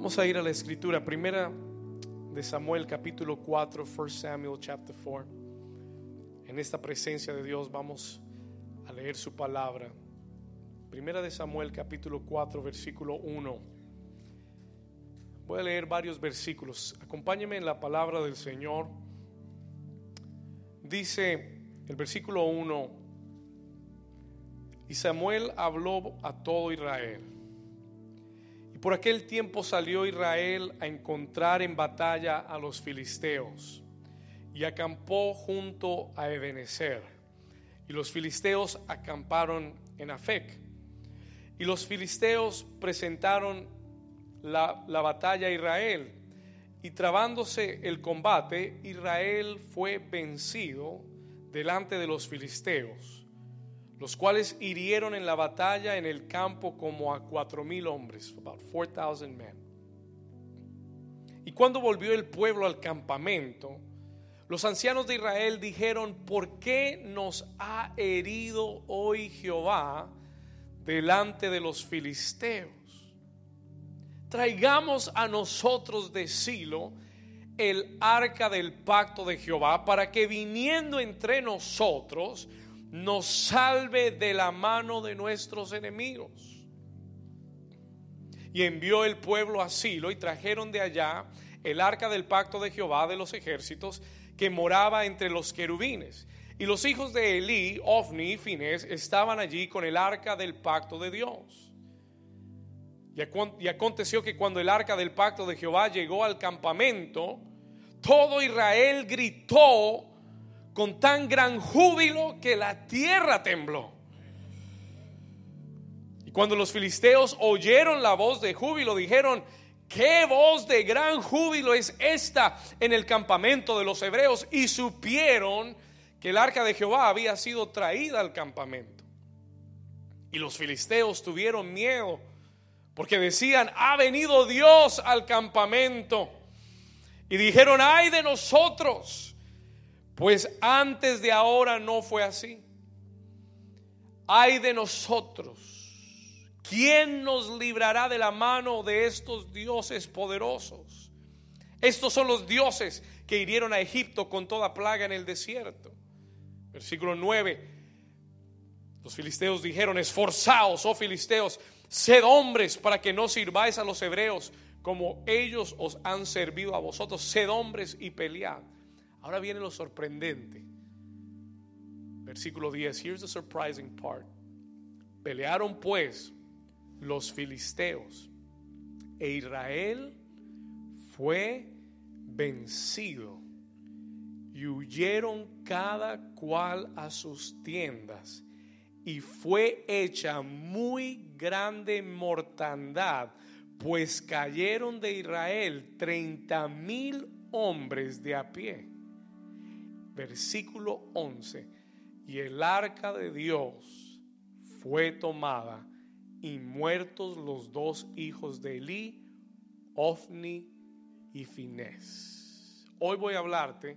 Vamos a ir a la escritura, primera de Samuel capítulo 4, 1 Samuel chapter 4. En esta presencia de Dios vamos a leer su palabra. Primera de Samuel capítulo 4 versículo 1. Voy a leer varios versículos. Acompáñeme en la palabra del Señor. Dice el versículo 1, y Samuel habló a todo Israel. Por aquel tiempo salió Israel a encontrar en batalla a los filisteos y acampó junto a Ebenezer. Y los filisteos acamparon en Afec. Y los filisteos presentaron la, la batalla a Israel. Y trabándose el combate, Israel fue vencido delante de los filisteos, los cuales hirieron en la batalla en el campo como a cuatro mil hombres, about four thousand men. Y cuando volvió el pueblo al campamento, los ancianos de Israel dijeron, ¿por qué nos ha herido hoy Jehová delante de los filisteos? Traigamos a nosotros de Silo el arca del pacto de Jehová para que viniendo entre nosotros nos salve de la mano de nuestros enemigos. Y envió el pueblo a Silo y trajeron de allá el arca del pacto de Jehová de los ejércitos que moraba entre los querubines. Y los hijos de Elí, Ofni y Finés estaban allí con el arca del pacto de Dios. Y aconteció que cuando el arca del pacto de Jehová llegó al campamento, todo Israel gritó con tan gran júbilo que la tierra tembló. Y cuando los filisteos oyeron la voz de júbilo, dijeron, ¿qué voz de gran júbilo es esta en el campamento de los hebreos? Y supieron que el arca de Jehová había sido traída al campamento. Y los filisteos tuvieron miedo porque decían, ha venido Dios al campamento. Y dijeron, ay de nosotros, pues antes de ahora no fue así. Ay de nosotros, ¿quién nos librará de la mano de estos dioses poderosos? Estos son los dioses que hirieron a Egipto con toda plaga en el desierto. Versículo 9. Los filisteos dijeron, esforzaos, oh filisteos, sed hombres para que no sirváis a los hebreos como ellos os han servido a vosotros. Sed hombres y pelead. Ahora viene lo sorprendente. Versículo 10. Here's the surprising part. Pelearon pues los filisteos e Israel fue vencido y huyeron cada cual a sus tiendas y fue hecha muy grande mortandad pues cayeron de Israel treinta mil hombres de a pie. Versículo 11. Y el arca de Dios fue tomada y muertos los dos hijos de Elí, Ofni y Finés. Hoy voy a hablarte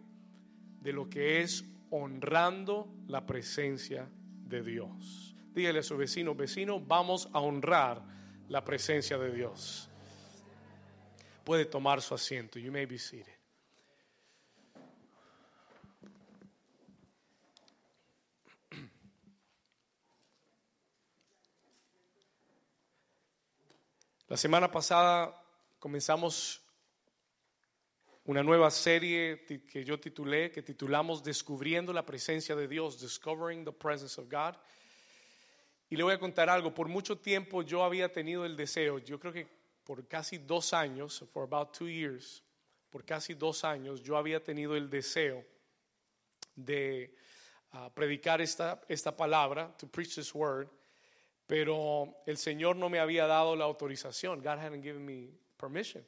de lo que es honrando la presencia de Dios. Dígale a su vecino, vecino, vamos a honrar la presencia de Dios. Puede tomar su asiento. You may be seated. La semana pasada comenzamos una nueva serie que yo titulé, que titulamos Descubriendo la presencia de Dios, Discovering the Presence of God. Y le voy a contar algo, por mucho tiempo yo había tenido el deseo, yo creo que por casi dos años, for about two years, por casi dos años yo había tenido el deseo de ah, predicar esta, esta palabra, to preach this word, pero el Señor no me había dado la autorización. God hadn't given me permission.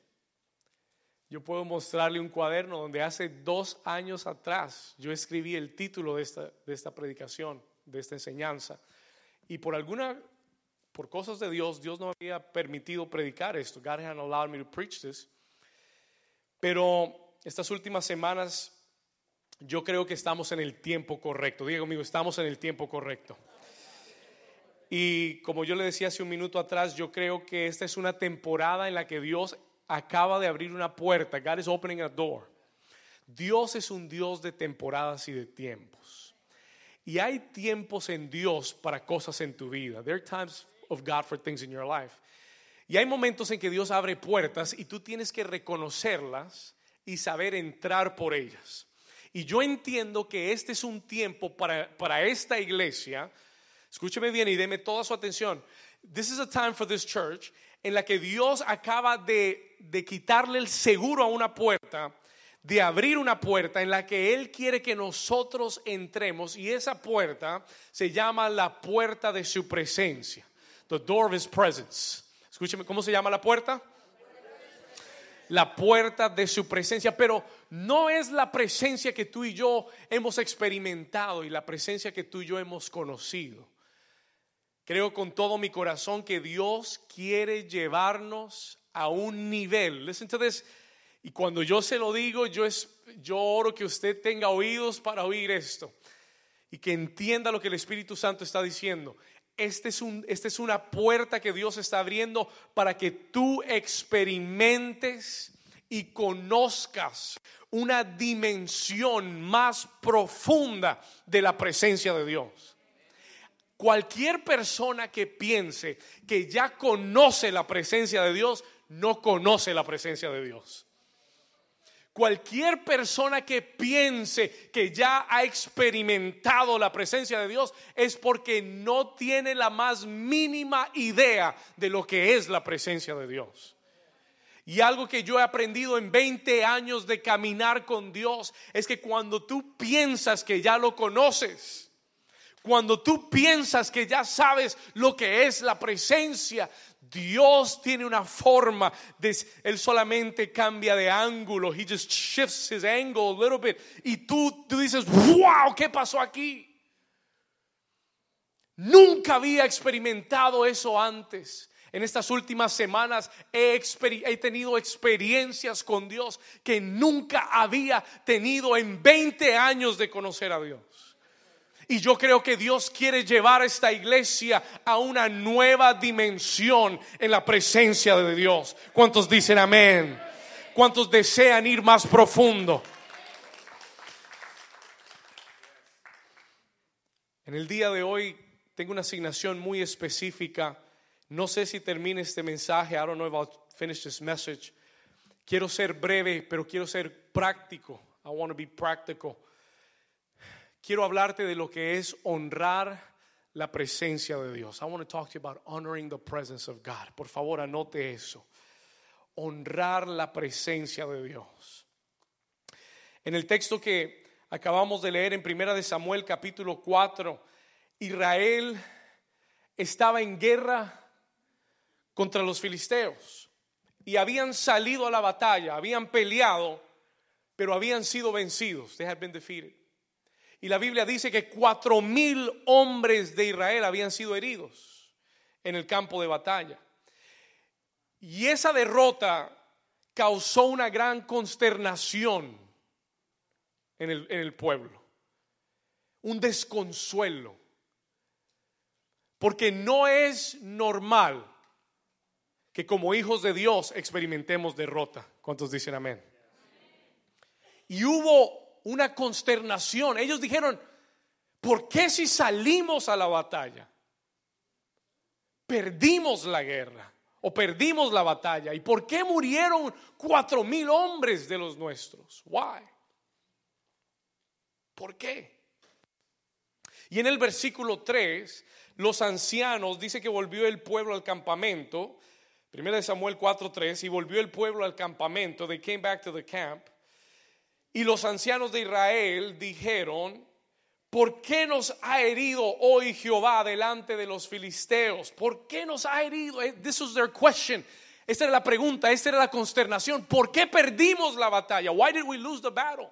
Yo puedo mostrarle un cuaderno donde hace dos años atrás yo escribí el título de esta, de esta predicación, de esta enseñanza. Y por alguna, por cosas de Dios, Dios no había permitido predicar esto. God hadn't allowed me to preach this. Pero estas últimas semanas yo creo que estamos en el tiempo correcto. Diga conmigo, estamos en el tiempo correcto. Y como yo le decía hace un minuto atrás, yo creo que esta es una temporada en la que Dios acaba de abrir una puerta. God is opening a door. Dios es un Dios de temporadas y de tiempos. Y hay tiempos en Dios para cosas en tu vida. There are times of God for things in your life. Y hay momentos en que Dios abre puertas y tú tienes que reconocerlas y saber entrar por ellas. Y yo entiendo que este es un tiempo para, para esta iglesia. Escúcheme bien y deme toda su atención. This is a time for this church en la que Dios acaba de, de quitarle el seguro a una puerta de abrir una puerta en la que Él quiere que nosotros entremos y esa puerta se llama la puerta de su presencia. The door of His presence. Escúcheme, ¿cómo se llama la puerta? La puerta de su presencia, pero no es la presencia que tú y yo hemos experimentado y la presencia que tú y yo hemos conocido. Creo con todo mi corazón que Dios quiere llevarnos a un nivel. Listen y cuando yo se lo digo, yo, es, yo oro que usted tenga oídos para oír esto y que entienda lo que el Espíritu Santo está diciendo. Este esta es una puerta que Dios está abriendo para que tú experimentes y conozcas una dimensión más profunda de la presencia de Dios. Cualquier persona que piense que ya conoce la presencia de Dios, no conoce la presencia de Dios. Cualquier persona que piense que ya ha experimentado la presencia de Dios es porque no tiene la más mínima idea de lo que es la presencia de Dios. Y algo que yo he aprendido en 20 años de caminar con Dios es que cuando tú piensas que ya lo conoces, cuando tú piensas que ya sabes lo que es la presencia, Dios tiene una forma él solamente cambia de ángulo. He just shifts his angle a little bit y tú tú dices, "Wow, ¿qué pasó aquí?" Nunca había experimentado eso antes. En estas últimas semanas he, he, tenido experiencias con Dios que nunca había tenido en 20 años de conocer a Dios. Y yo creo que Dios quiere llevar a esta iglesia a una nueva dimensión en la presencia de Dios. ¿Cuántos dicen amén? ¿Cuántos desean ir más profundo? En el día de hoy tengo una asignación muy específica. No sé si termine este mensaje. I don't know if I'll finish this message. Quiero ser breve, pero quiero ser práctico. I want to be practical quiero hablarte de lo que es honrar la presencia de Dios. I want to talk to you about honoring the presence of God. Por favor, anote eso. Honrar la presencia de Dios. En el texto que acabamos de leer en Primera de Samuel capítulo 4, Israel estaba en guerra contra los filisteos y habían salido a la batalla, habían peleado, pero habían sido vencidos. They had been defeated. Y la Biblia dice que cuatro mil hombres de Israel habían sido heridos en el campo de batalla. Y esa derrota causó una gran consternación en el, pueblo, un desconsuelo, porque no es normal que como hijos de Dios experimentemos derrota. ¿Cuántos dicen amén? Y hubo una consternación. Ellos dijeron, ¿por qué si salimos a la batalla? Perdimos la guerra o perdimos la batalla. ¿Y por qué murieron cuatro mil hombres de los nuestros? Why? ¿Por qué? Y en el versículo 3, los ancianos, dice que volvió el pueblo al campamento. Primero de Samuel 4:3, y volvió el pueblo al campamento. They came back to the camp. Y los ancianos de Israel dijeron, ¿por qué nos ha herido hoy Jehová delante de los filisteos? ¿Por qué nos ha herido? Eh, this was their question. Esta era la pregunta, esta era la consternación. ¿Por qué perdimos la batalla? Why did we lose the battle?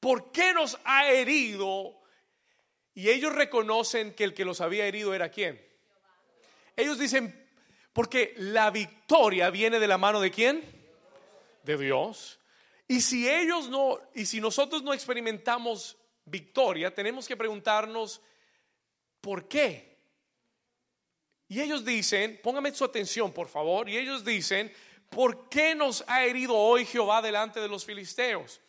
¿Por qué nos ha herido? Y ellos reconocen que el que los había herido era quién. Ellos dicen, porque la victoria viene de la mano de quién? De Dios. Y si ellos no, y si nosotros no experimentamos victoria, tenemos que preguntarnos, ¿por qué? Y ellos dicen, póngame su atención por favor, y ellos dicen, ¿por qué nos ha herido hoy Jehová delante de los filisteos?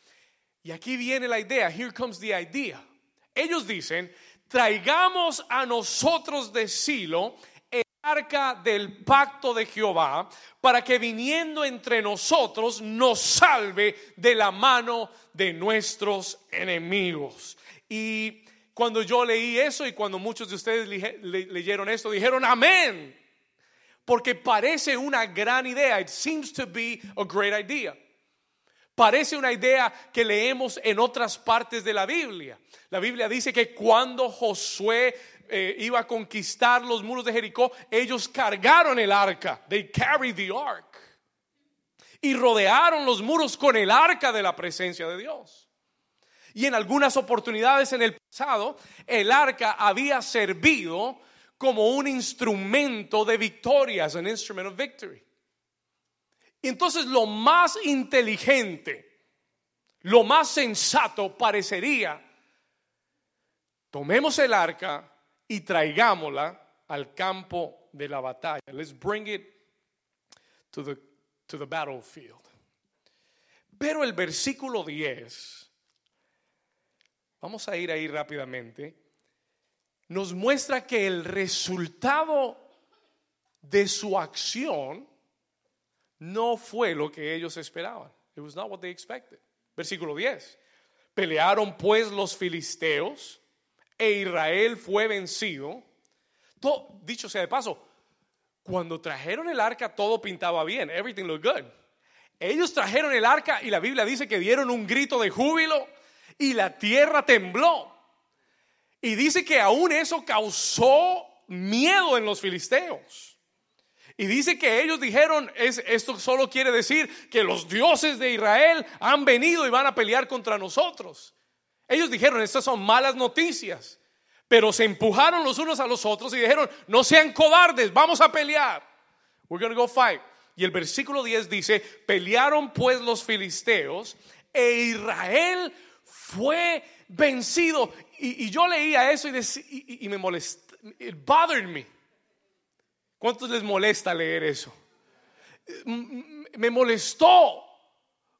Y aquí viene la idea, here comes the idea. Ellos dicen, traigamos a nosotros de Silo arca del pacto de Jehová para que viniendo entre nosotros nos salve de la mano de nuestros enemigos. Y cuando yo leí eso y cuando muchos de ustedes leyeron esto, dijeron amén. Porque parece una gran idea. It seems to be a great idea. Parece una idea que leemos en otras partes de la Biblia. La Biblia dice que cuando Josué eh, iba a conquistar los muros de Jericó, ellos cargaron el arca. They carried the ark. Y rodearon los muros con el arca de la presencia de Dios. Y en algunas oportunidades en el pasado, el arca había servido como un instrumento de victoria, an instrument of victory. Entonces lo más inteligente, lo más sensato parecería, tomemos el arca y traigámosla al campo de la batalla. Let's bring it to the, to the battlefield. Pero el versículo 10 vamos a ir ahí rápidamente, nos muestra que el resultado de su acción no fue lo que ellos esperaban. It was not what they expected. Versículo 10. Pelearon pues los filisteos e Israel fue vencido. Todo, dicho sea de paso, cuando trajeron el arca todo pintaba bien. Everything looked good. Ellos trajeron el arca y la Biblia dice que dieron un grito de júbilo y la tierra tembló. Y dice que aún eso causó miedo en los filisteos. Y dice que ellos dijeron, es, esto solo quiere decir que los dioses de Israel han venido y van a pelear contra nosotros. Ellos dijeron, estas son malas noticias. Pero se empujaron los unos a los otros y dijeron, no sean cobardes, vamos a pelear. We're going to go fight. Y el versículo 10 dice, pelearon pues los filisteos e Israel fue vencido. Y, yo leía eso y, y, me molestó. It bothered me. ¿Cuántos les molesta leer eso? Me molestó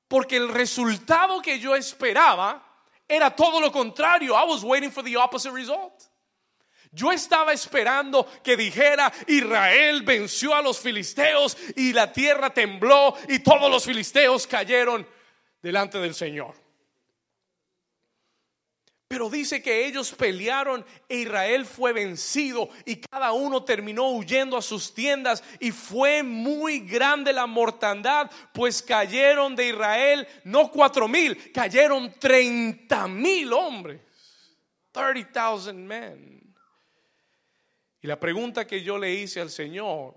porque el resultado que yo esperaba era todo lo contrario. I was waiting for the opposite result. Yo estaba esperando que dijera Israel venció a los filisteos y la tierra tembló y todos los filisteos cayeron delante del Señor. Pero dice que ellos pelearon e Israel fue vencido y cada uno terminó huyendo a sus tiendas y fue muy grande la mortandad, pues cayeron de Israel no cuatro mil, cayeron treinta mil hombres, 30,000 men. Y la pregunta que yo le hice al Señor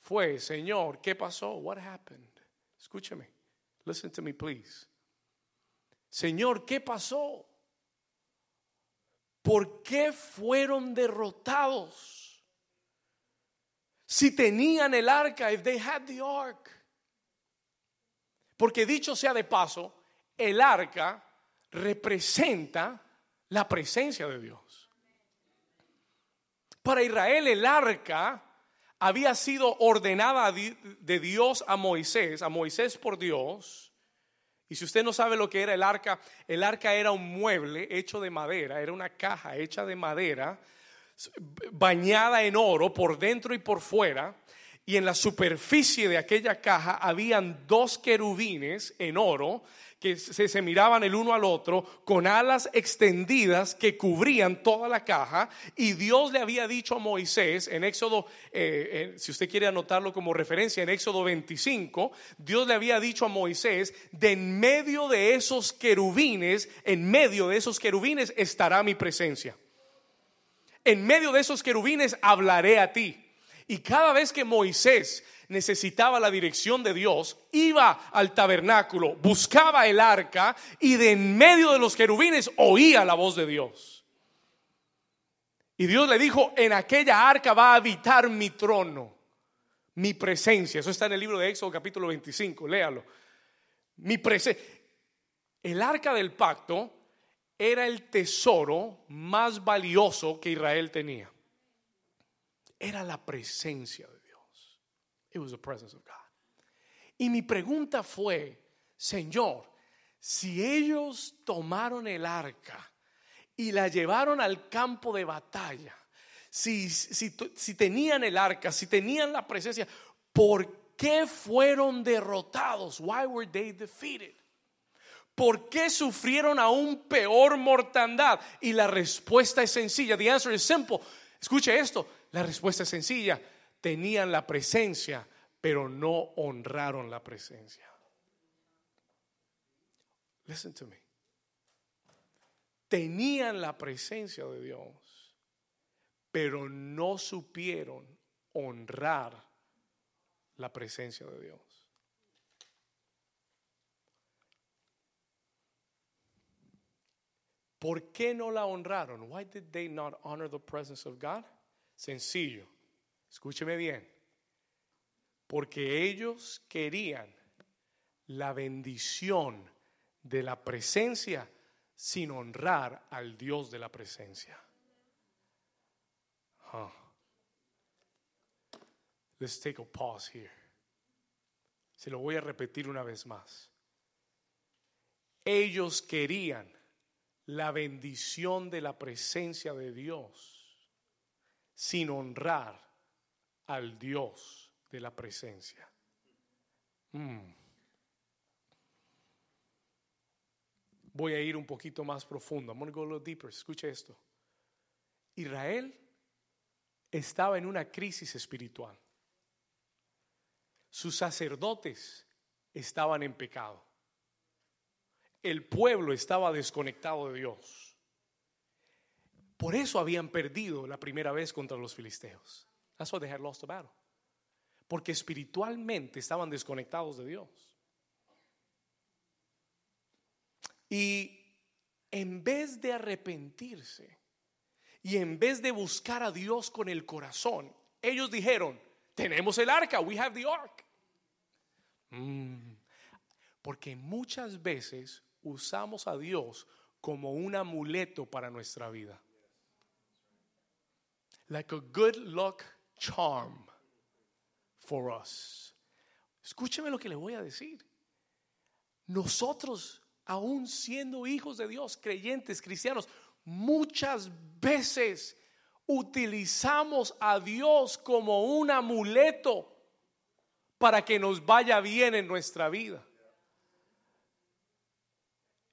fue, Señor, ¿qué pasó? What happened? Escúcheme, listen to me please. Señor, ¿qué pasó? ¿Por qué fueron derrotados? Si tenían el arca, if they had the ark. Porque dicho sea de paso, el arca representa la presencia de Dios. Para Israel el arca había sido ordenada de Dios a Moisés, a Moisés por Dios, y si usted no sabe lo que era el arca, el arca era un mueble hecho de madera, era una caja hecha de madera, bañada en oro por dentro y por fuera. Y en la superficie de aquella caja habían dos querubines en oro que se, miraban el uno al otro con alas extendidas que cubrían toda la caja. Y Dios le había dicho a Moisés en Éxodo, eh, si usted quiere anotarlo como referencia, en Éxodo 25, Dios le había dicho a Moisés, de en medio de esos querubines, en medio de esos querubines estará mi presencia. En medio de esos querubines hablaré a ti. Y cada vez que Moisés necesitaba la dirección de Dios, iba al tabernáculo, buscaba el arca y de en medio de los querubines oía la voz de Dios. Y Dios le dijo, en aquella arca va a habitar mi trono, mi presencia. Eso está en el libro de Éxodo capítulo 25, léalo. Mi presencia. El arca del pacto era el tesoro más valioso que Israel tenía. Era la presencia de It was the presence of God. Y mi pregunta fue, Señor, si ellos tomaron el arca y la llevaron al campo de batalla, si, si, tenían el arca, si tenían la presencia, ¿por qué fueron derrotados? Why were they defeated? ¿Por qué sufrieron aún peor mortandad? Y la respuesta es sencilla. The answer is simple. Escuche esto. La respuesta es sencilla. Tenían la presencia, pero no honraron la presencia. Listen to me. Tenían la presencia de Dios, pero no supieron honrar la presencia de Dios. ¿Por qué no la honraron? Why did they not honor the presence of God? Sencillo. Escúcheme bien. Porque ellos querían la bendición de la presencia sin honrar al Dios de la presencia. Let's take a pause here. Se lo voy a repetir una vez más. Ellos querían la bendición de la presencia de Dios sin honrar al Dios de la presencia. Mm. Voy a ir un poquito más profundo. I'm going to go a little deeper. Escuche esto. Israel estaba en una crisis espiritual. Sus sacerdotes estaban en pecado el pueblo estaba desconectado de Dios. Por eso habían perdido la primera vez contra los filisteos. That's why they had lost the battle. Porque espiritualmente estaban desconectados de Dios. Y en vez de arrepentirse y en vez de buscar a Dios con el corazón, ellos dijeron, tenemos el arca, we have the ark. Mm. Porque muchas veces usamos a Dios como un amuleto para nuestra vida. Like a good luck charm for us. Escúcheme lo que le voy a decir. Nosotros, aún siendo hijos de Dios, creyentes, cristianos, muchas veces utilizamos a Dios como un amuleto para que nos vaya bien en nuestra vida.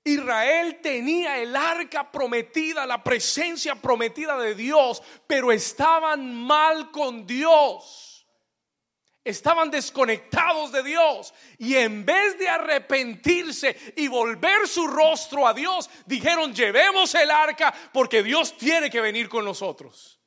Israel tenía el arca prometida, la presencia prometida de Dios, pero estaban mal con Dios. Estaban desconectados de Dios y en vez de arrepentirse y volver su rostro a Dios, dijeron, llevemos el arca porque Dios tiene que venir con nosotros.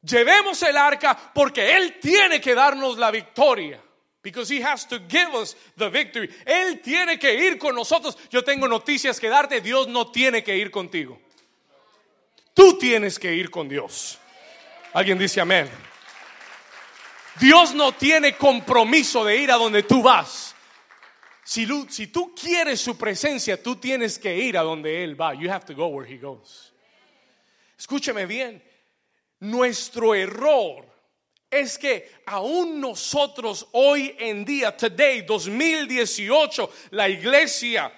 Llevemos el arca porque Él tiene que darnos la victoria. Because he has to give us the victory. Él tiene que ir con nosotros. Yo tengo noticias que darte. Dios no tiene que ir contigo. Tú tienes que ir con Dios. Alguien dice amén. Dios no tiene compromiso de ir a donde tú vas. Si, si tú quieres su presencia, tú tienes que ir a donde Él va. You have to go where He goes. Escúcheme bien. Nuestro error es que aún nosotros hoy en día, today, 2018, la iglesia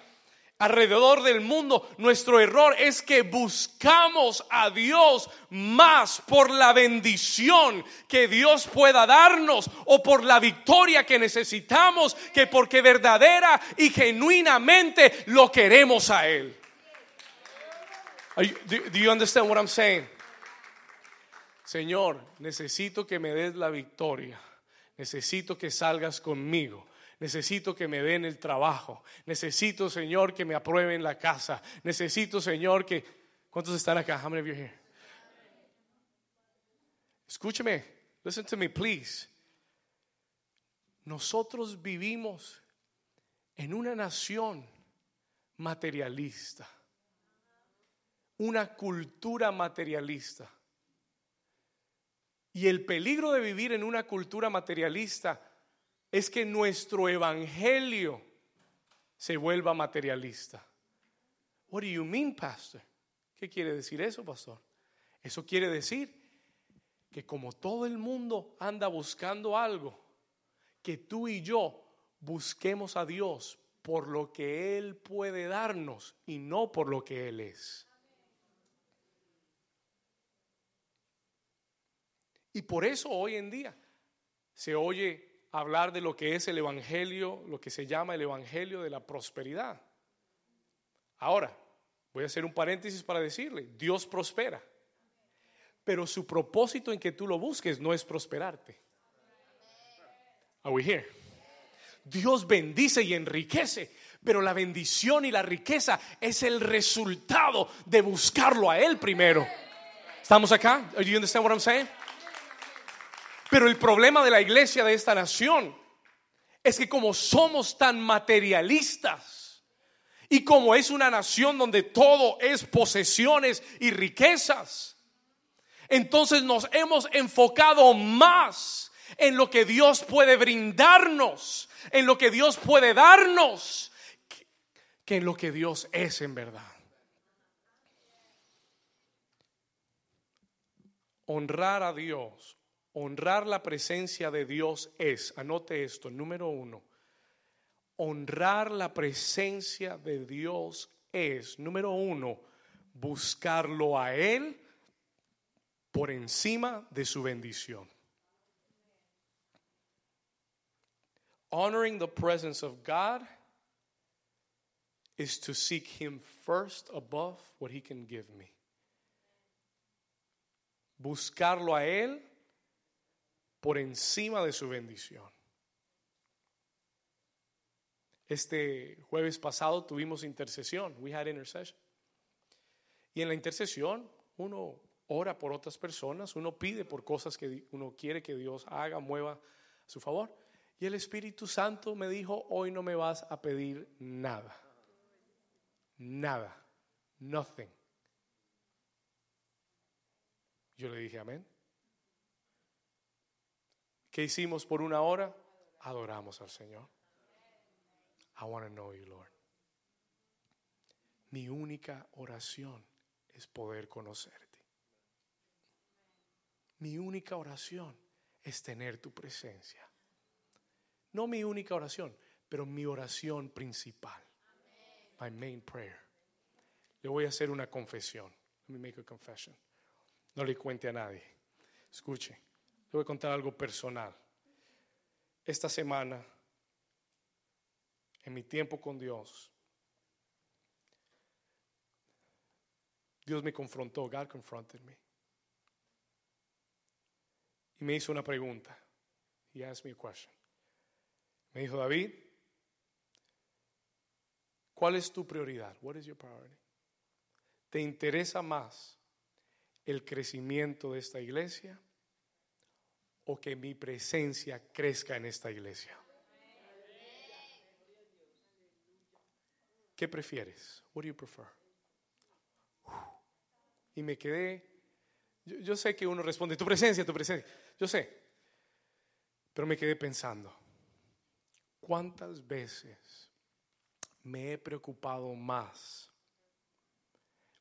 alrededor del mundo, nuestro error es que buscamos a Dios más por la bendición que Dios pueda darnos o por la victoria que necesitamos que porque verdadera y genuinamente lo queremos a Él. Do you understand what I'm saying? Señor, necesito que me des la victoria. Necesito que salgas conmigo. Necesito que me den el trabajo. Necesito, Señor, que me aprueben la casa. Necesito, Señor, que... ¿Cuántos están acá? How many of you here? Escúcheme. Listen to me, please. Nosotros vivimos en una nación materialista. Una cultura materialista. Y el peligro de vivir en una cultura materialista es que nuestro evangelio se vuelva materialista. What do you mean, pastor? ¿Qué quiere decir eso, pastor? Eso quiere decir que como todo el mundo anda buscando algo, que tú y yo busquemos a Dios por lo que Él puede darnos y no por lo que Él es. Y por eso hoy en día se oye hablar de lo que es el Evangelio, lo que se llama el Evangelio de la prosperidad. Ahora, voy a hacer un paréntesis para decirle, Dios prospera, pero su propósito en que tú lo busques no es prosperarte. Are we here? Dios bendice y enriquece, pero la bendición y la riqueza es el resultado de buscarlo a Él primero. ¿Estamos acá? Do you understand? Pero el problema de la iglesia de esta nación es que como somos tan materialistas y como es una nación donde todo es posesiones y riquezas, entonces nos hemos enfocado más en lo que Dios puede brindarnos, en lo que Dios puede darnos, que en lo que Dios es en verdad. Honrar a Dios Honrar la presencia de Dios es, anote esto, número uno, honrar la presencia de Dios es, número uno, buscarlo a Él por encima de su bendición. Honoring the presence of God is to seek Him first above what He can give me. Buscarlo a Él por encima de su bendición. Este jueves pasado tuvimos intercesión, we had intercession. Y en la intercesión uno ora por otras personas, uno pide por cosas que uno quiere que Dios haga, mueva a su favor. Y el Espíritu Santo me dijo, hoy no me vas a pedir nada. Nada. Nothing. Yo le dije, amén. ¿Qué hicimos por una hora? Adoramos al Señor. I want to know you, Lord. Mi única oración es poder conocerte. Mi única oración es tener tu presencia. No mi única oración, pero mi oración principal. My main prayer. Le voy a hacer una confesión. Let me make a confession. No le cuente a nadie. Escuche voy a contar algo personal. Esta semana, en mi tiempo con Dios, Dios me confrontó, God confronted me. Y me hizo una pregunta. He asked me a question. Me dijo, David, ¿cuál es tu prioridad? What is your priority? ¿Te interesa más el crecimiento de esta iglesia o que mi presencia crezca en esta iglesia? ¿Qué prefieres? What do you prefer? Y me quedé, yo, sé que uno responde, tu presencia, tu presencia, yo sé, pero me quedé pensando, ¿cuántas veces me he preocupado más,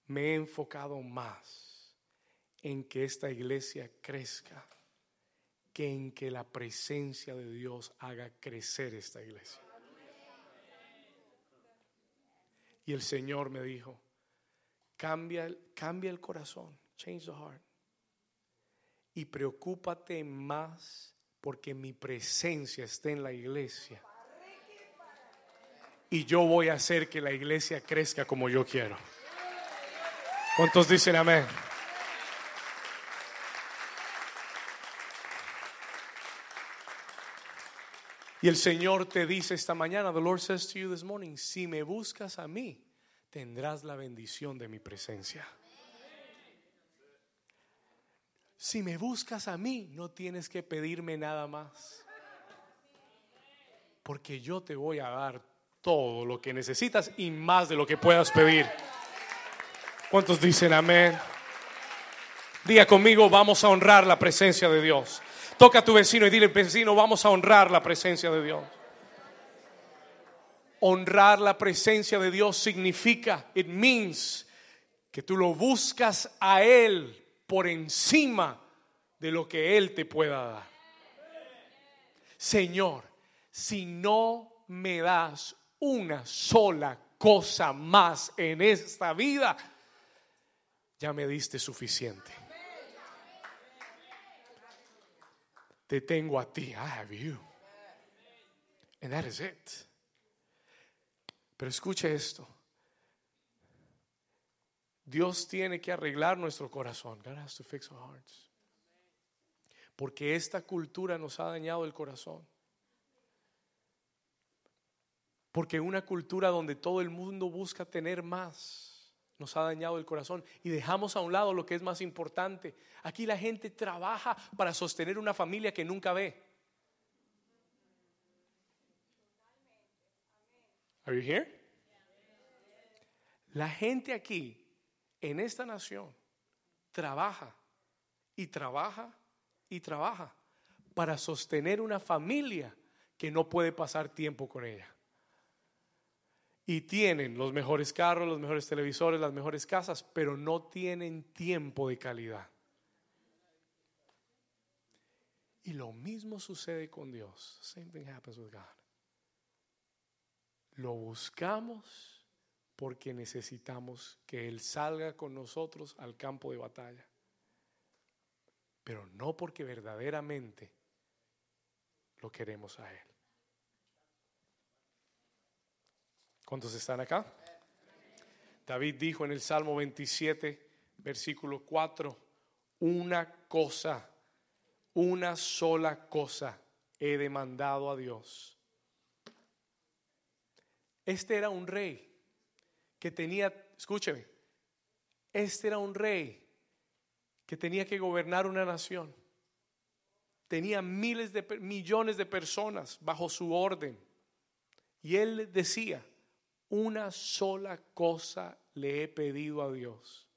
me he enfocado más en que esta iglesia crezca? Que en que la presencia de Dios haga crecer esta iglesia. Y el Señor me dijo, cambia, el corazón, change the heart. Y preocúpate más porque mi presencia esté en la iglesia. Y yo voy a hacer que la iglesia crezca como yo quiero. ¿Cuántos dicen amén? Y el Señor te dice esta mañana, the Lord says to you this morning, si me buscas a mí, tendrás la bendición de mi presencia. Si me buscas a mí, no tienes que pedirme nada más. Porque yo te voy a dar todo lo que necesitas y más de lo que puedas pedir. ¿Cuántos dicen amén? Diga conmigo, vamos a honrar la presencia de Dios. Toca a tu vecino y dile, vecino, vamos a honrar la presencia de Dios. Honrar la presencia de Dios significa, it means, que tú lo buscas a Él por encima de lo que Él te pueda dar. Señor, si no me das una sola cosa más en esta vida, ya me diste suficiente. Te tengo a ti. I have you. And that is it. Pero escuche esto. Dios tiene que arreglar nuestro corazón. God has to fix our hearts. Porque esta cultura nos ha dañado el corazón. Porque una cultura donde todo el mundo busca tener más nos ha dañado el corazón y dejamos a un lado lo que es más importante. Aquí la gente trabaja para sostener una familia que nunca ve. Are you here? La gente aquí en esta nación trabaja y trabaja y trabaja para sostener una familia que no puede pasar tiempo con ella. Y tienen los mejores carros, los mejores televisores, las mejores casas, pero no tienen tiempo de calidad. Y lo mismo sucede con Dios. Same thing happens with God. Lo buscamos porque necesitamos que Él salga con nosotros al campo de batalla. Pero no porque verdaderamente lo queremos a Él. ¿Cuántos están acá? David dijo en el Salmo 27, versículo 4, una cosa, una sola cosa he demandado a Dios. Este era un rey que tenía, escúcheme, este era un rey que tenía que gobernar una nación. Tenía miles de millones de personas bajo su orden. Y él decía, una sola cosa le he pedido a Dios.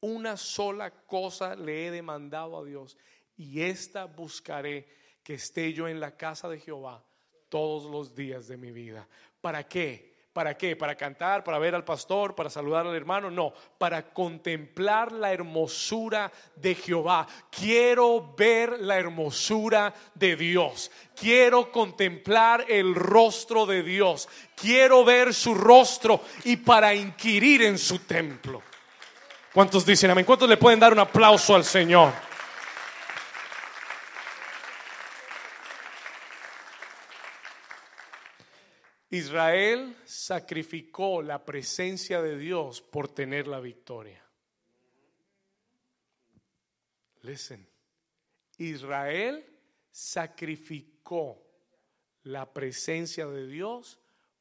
Una sola cosa le he demandado a Dios. Y esta buscaré que esté yo en la casa de Jehová todos los días de mi vida. ¿Para qué? ¿Para qué? ¿Para cantar? ¿Para ver al pastor? ¿Para saludar al hermano? No, para contemplar la hermosura de Jehová. Quiero ver la hermosura de Dios. Quiero contemplar el rostro de Dios. Quiero ver su rostro y para inquirir en su templo. ¿Cuántos dicen amén? ¿Cuántos le pueden dar un aplauso al Señor? Israel sacrificó la presencia de Dios por tener la victoria. Listen. Israel sacrificó la presencia de Dios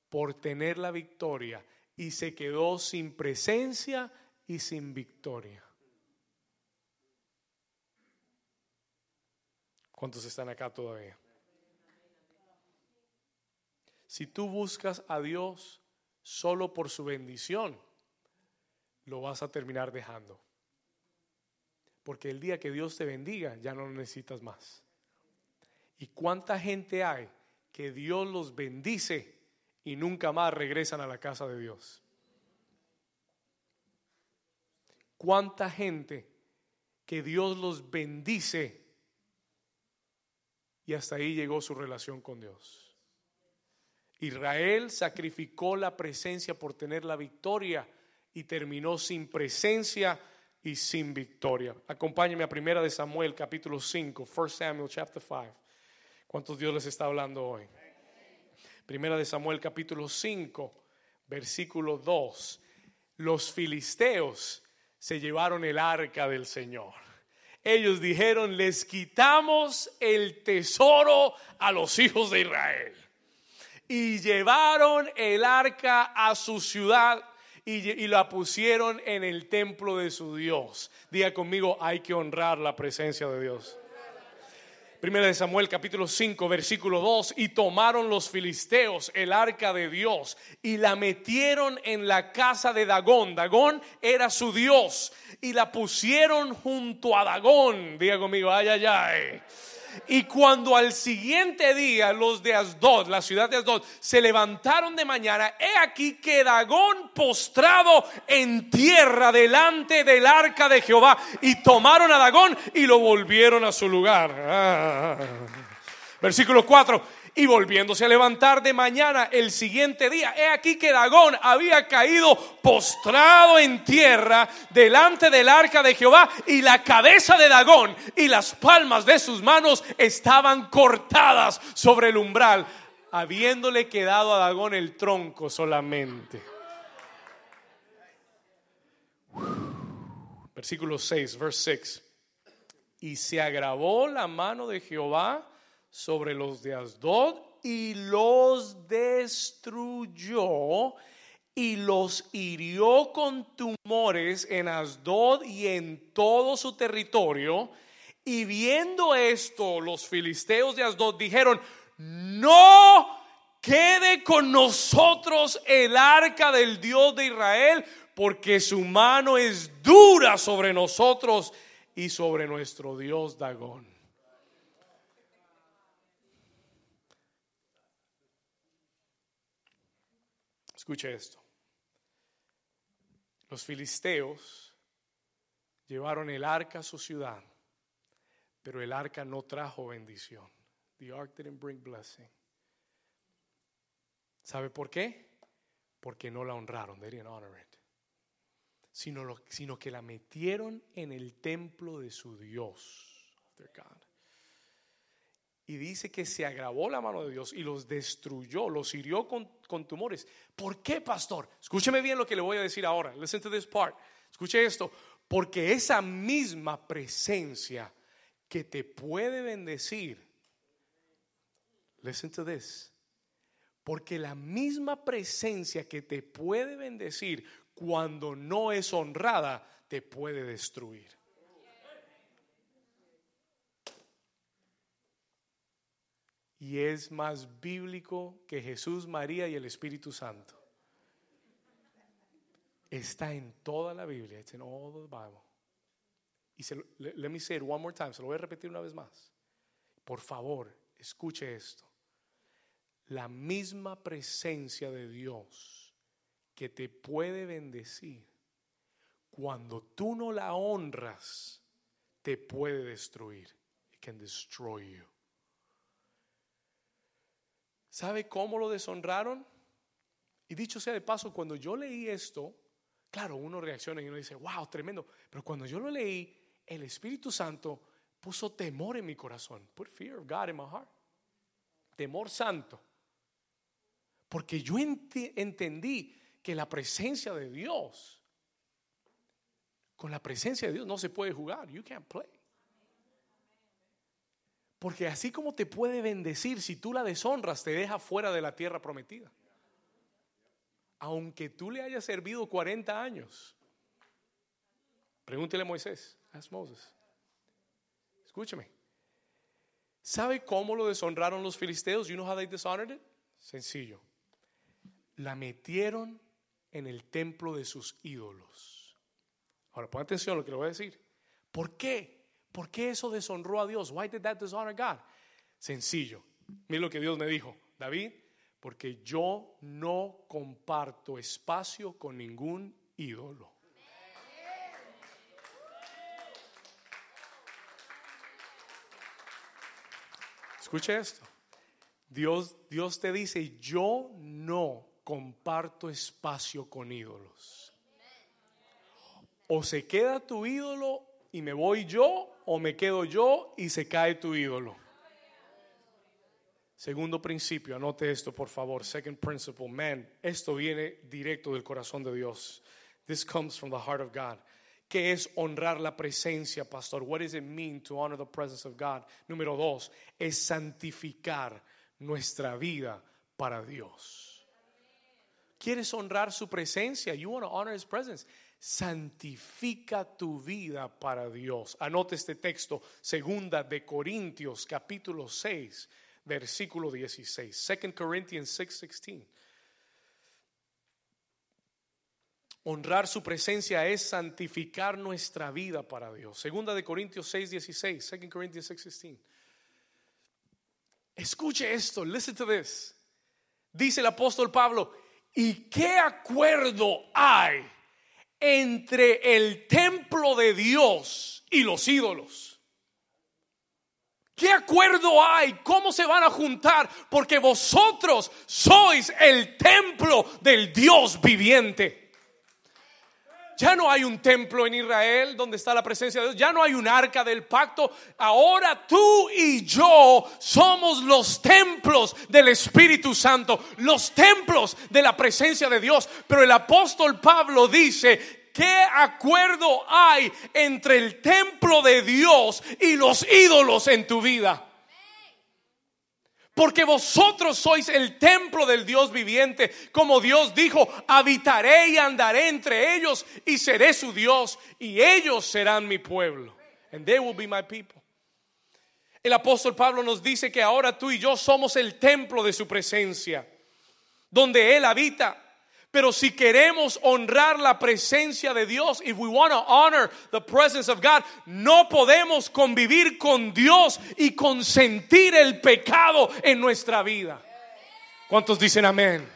por tener la victoria y se quedó sin presencia y sin victoria. ¿Cuántos están acá todavía? Si tú buscas a Dios solo por su bendición, lo vas a terminar dejando. Porque el día que Dios te bendiga, ya no lo necesitas más. ¿Y cuánta gente hay que Dios los bendice y nunca más regresan a la casa de Dios? ¿Cuánta gente que Dios los bendice y hasta ahí llegó su relación con Dios? Israel sacrificó la presencia por tener la victoria y terminó sin presencia y sin victoria. Acompáñeme a Primera de Samuel capítulo 5, 1 Samuel chapter 5. ¿Cuántos Dios les está hablando hoy? Primera de Samuel capítulo 5, versículo 2. Los filisteos se llevaron el arca del Señor. Ellos dijeron, les quitamos el tesoro a los hijos de Israel y llevaron el arca a su ciudad y, la pusieron en el templo de su Dios. Diga conmigo, hay que honrar la presencia de Dios. Primera de Samuel capítulo 5 versículo 2 y tomaron los filisteos el arca de Dios y la metieron en la casa de Dagón. Dagón era su Dios y la pusieron junto a Dagón. Diga conmigo, ay, ay, ay. Y cuando al siguiente día los de Asdod, la ciudad de Asdod, se levantaron de mañana, he aquí que Dagón postrado en tierra delante del arca de Jehová. Y tomaron a Dagón y lo volvieron a su lugar. Ah. Versículo 4. Y volviéndose a levantar de mañana el siguiente día, he aquí que Dagón había caído postrado en tierra delante del arca de Jehová y la cabeza de Dagón y las palmas de sus manos estaban cortadas sobre el umbral, habiéndole quedado a Dagón el tronco solamente. Versículo 6, verse 6. Y se agravó la mano de Jehová sobre los de Asdod y los destruyó y los hirió con tumores en Asdod y en todo su territorio. Y viendo esto, los filisteos de Asdod dijeron, no quede con nosotros el arca del Dios de Israel, porque su mano es dura sobre nosotros y sobre nuestro Dios Dagón. Escuche esto. Los filisteos llevaron el arca a su ciudad, pero el arca no trajo bendición. The ark didn't bring blessing. ¿Sabe por qué? Porque no la honraron. They didn't honor it sino, sino que la metieron en el templo de su Dios. Y dice que se agravó la mano de Dios y los destruyó, los hirió con, con tumores. ¿Por qué, pastor? Escúcheme bien lo que le voy a decir ahora. Listen to this part. Escuche esto. Porque esa misma presencia que te puede bendecir. Listen to this. Porque la misma presencia que te puede bendecir cuando no es honrada, te puede destruir. Y es más bíblico que Jesús, María y el Espíritu Santo. Está en toda la Biblia. It's in all the Bible. Y se, let me say it one more time. Se lo voy a repetir una vez más. Por favor, escuche esto. La misma presencia de Dios que te puede bendecir, cuando tú no la honras, te puede destruir. It can destroy you. ¿Sabe cómo lo deshonraron? Y dicho sea de paso, cuando yo leí esto, claro, uno reacciona y uno dice, wow, tremendo. Pero cuando yo lo leí, el Espíritu Santo puso temor en mi corazón. Put fear of God in my heart. Temor santo. Porque yo entendí que la presencia de Dios, con la presencia de Dios no se puede jugar. You can't play. Porque así como te puede bendecir, si tú la deshonras, te deja fuera de la tierra prometida. Aunque tú le hayas servido 40 años. Pregúntele a Moisés. Ask Moses. Escúcheme. ¿Sabe cómo lo deshonraron los filisteos? You know how they dishonored it? Sencillo. La metieron en el templo de sus ídolos. Ahora, pon atención a lo que le voy a decir. ¿Por qué? ¿Por qué eso deshonró a Dios? Why did that dishonor God? Sencillo. Mira lo que Dios me dijo, David, porque yo no comparto espacio con ningún ídolo. Escuche esto. Dios, Dios te dice, yo no comparto espacio con ídolos. O se queda tu ídolo y me voy yo, o me quedo yo y se cae tu ídolo. Segundo principio, anote esto por favor. Second principle, man, esto viene directo del corazón de Dios. This comes from the heart of God. ¿Qué es honrar la presencia, pastor? What does it mean to honor the presence of God? Número dos, es santificar nuestra vida para Dios. ¿Quieres honrar su presencia? You want to honor his presence. Santifica tu vida para Dios. Anote este texto, segunda de Corintios, capítulo 6, versículo 16. Second Corinthians 6, 16. Honrar su presencia es santificar nuestra vida para Dios. Segunda de Corintios 6, 16. Second Corinthians 6, 16. Escuche esto, listen to this. Dice el apóstol Pablo, ¿Y qué acuerdo hay entre el templo de Dios y los ídolos? ¿Qué acuerdo hay? ¿Cómo se van a juntar? Porque vosotros sois el templo del Dios viviente. Ya no hay un templo en Israel donde está la presencia de Dios. Ya no hay un arca del pacto. Ahora tú y yo somos los templos del Espíritu Santo. Los templos de la presencia de Dios. Pero el apóstol Pablo dice, ¿qué acuerdo hay entre el templo de Dios y los ídolos en tu vida? Porque vosotros sois el templo del Dios viviente. Como Dios dijo, habitaré y andaré entre ellos y seré su Dios y ellos serán mi pueblo. And they will be my people. El apóstol Pablo nos dice que ahora tú y yo somos el templo de su presencia, donde Él habita pero si queremos honrar la presencia de Dios, if we want to honor the presence of God, no podemos convivir con Dios y consentir el pecado en nuestra vida. ¿Cuántos dicen amén?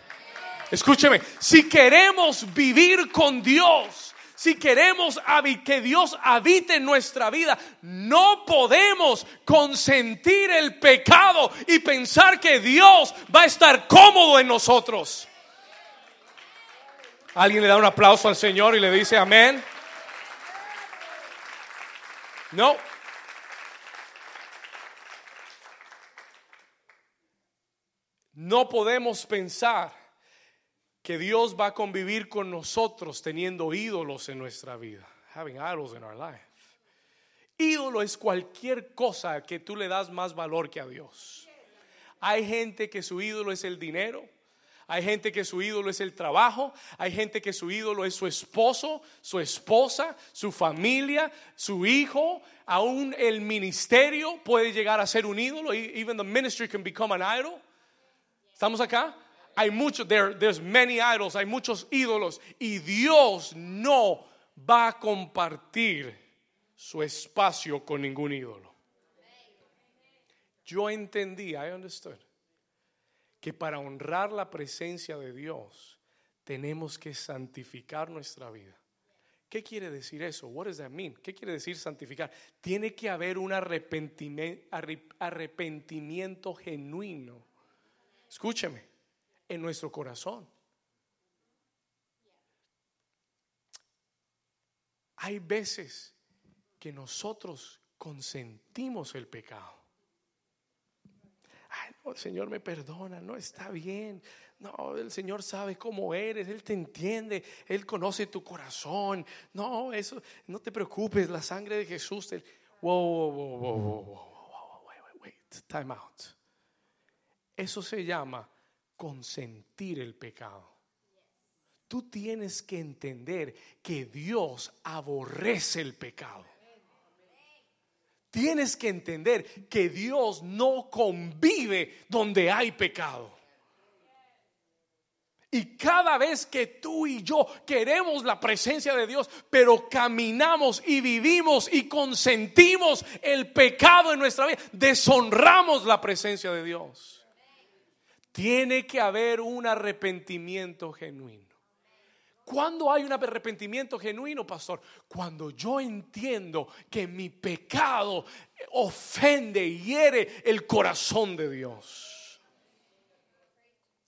Escúcheme, si queremos vivir con Dios, si queremos que Dios habite en nuestra vida, no podemos consentir el pecado y pensar que Dios va a estar cómodo en nosotros. Alguien le da un aplauso al Señor y le dice amén. No. No podemos pensar que Dios va a convivir con nosotros teniendo ídolos en nuestra vida. Having idols in our life. Ídolo es cualquier cosa que tú le das más valor que a Dios. Hay gente que su ídolo es el dinero. Hay gente que su ídolo es el trabajo, hay gente que su ídolo es su esposo, su esposa, su familia, su hijo, aún el ministerio puede llegar a ser un ídolo, e, even the ministry can become an idol. ¿Estamos acá? Hay muchos, there, there's many idols, hay muchos ídolos y Dios no va a compartir su espacio con ningún ídolo. Yo entendí, I understood que para honrar la presencia de Dios tenemos que santificar nuestra vida. ¿Qué quiere decir eso? What does that mean? ¿Qué quiere decir santificar? Tiene que haber un arrepentimiento, genuino. Escúcheme, en nuestro corazón. Hay veces que nosotros consentimos el pecado el Señor me perdona, no está bien. No, el Señor sabe cómo eres, Él te entiende, Él conoce tu corazón. No, eso, no te preocupes, la sangre de Jesús. Te... Wow, wow, wow, wow, wait, wait, time out. Eso se llama consentir el pecado. Tú tienes que entender que Dios aborrece el pecado tienes que entender que Dios no convive donde hay pecado. Y cada vez que tú y yo queremos la presencia de Dios, pero caminamos y vivimos y consentimos el pecado en nuestra vida, deshonramos la presencia de Dios. Tiene que haber un arrepentimiento genuino. ¿Cuándo hay un arrepentimiento genuino, pastor? Cuando yo entiendo que mi pecado ofende y hiere el corazón de Dios.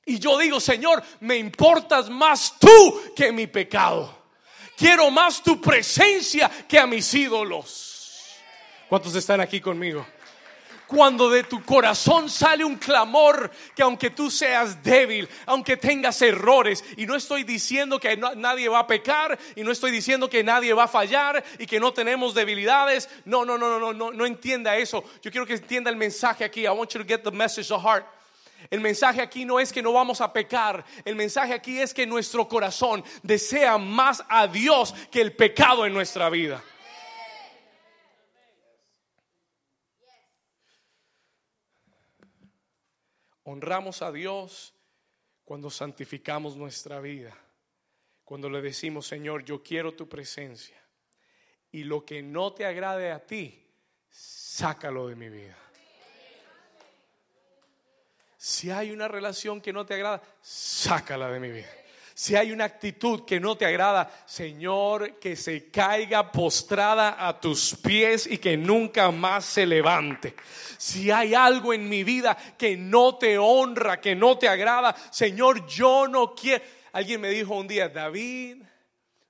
Y yo digo, Señor, me importas más tú que mi pecado. Quiero más tu presencia que a mis ídolos. ¿Cuántos están aquí conmigo? Cuando de tu corazón sale un clamor que aunque tú seas débil, aunque tengas errores, y no estoy diciendo que nadie va a pecar, y no estoy diciendo que nadie va a fallar y que no tenemos debilidades, no, no, no, no, no, no entienda eso. Yo quiero que entienda el mensaje aquí. I want you to get the message of heart. El mensaje aquí no es que no vamos a pecar, el mensaje aquí es que nuestro corazón desea más a Dios que el pecado en nuestra vida. Honramos a Dios cuando santificamos nuestra vida, cuando le decimos, Señor, yo quiero tu presencia. Y lo que no te agrade a ti, sácalo de mi vida. Si hay una relación que no te agrada, sácala de mi vida. Si hay una actitud que no te agrada, Señor, que se caiga postrada a tus pies y que nunca más se levante. Si hay algo en mi vida que no te honra, que no te agrada, Señor, yo no quiero. Alguien me dijo un día, David,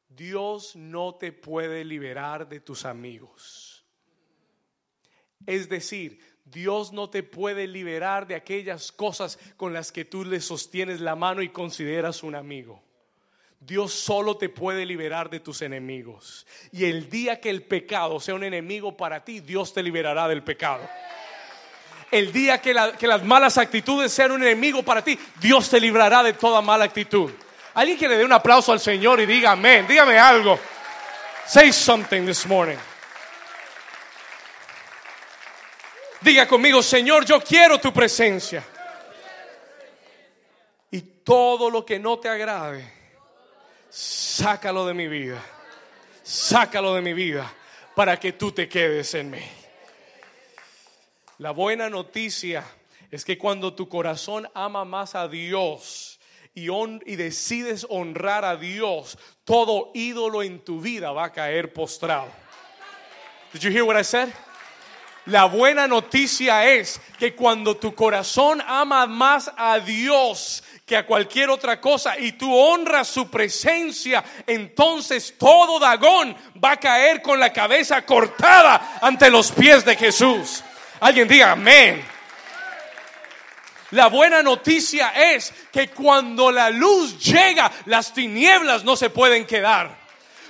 Dios no te puede liberar de tus amigos. Es decir, Dios no te puede liberar de aquellas cosas con las que tú le sostienes la mano y consideras un amigo. Dios solo te puede liberar de tus enemigos. Y el día que el pecado sea un enemigo para ti, Dios te liberará del pecado. El día que, las malas actitudes sean un enemigo para ti, Dios te librará de toda mala actitud. Alguien que le dé un aplauso al Señor y diga amén. Dígame algo. Say something this morning. Diga conmigo, Señor, yo quiero tu presencia. Y todo lo que no te agrade, sácalo de mi vida. Sácalo de mi vida para que tú te quedes en mí. La buena noticia es que cuando tu corazón ama más a Dios y, y, decides honrar a Dios, todo ídolo en tu vida va a caer postrado. Did you hear what I said? La buena noticia es que cuando tu corazón ama más a Dios que a cualquier otra cosa y tú honras su presencia, entonces todo Dagón va a caer con la cabeza cortada ante los pies de Jesús. Alguien diga amén. La buena noticia es que cuando la luz llega, las tinieblas no se pueden quedar.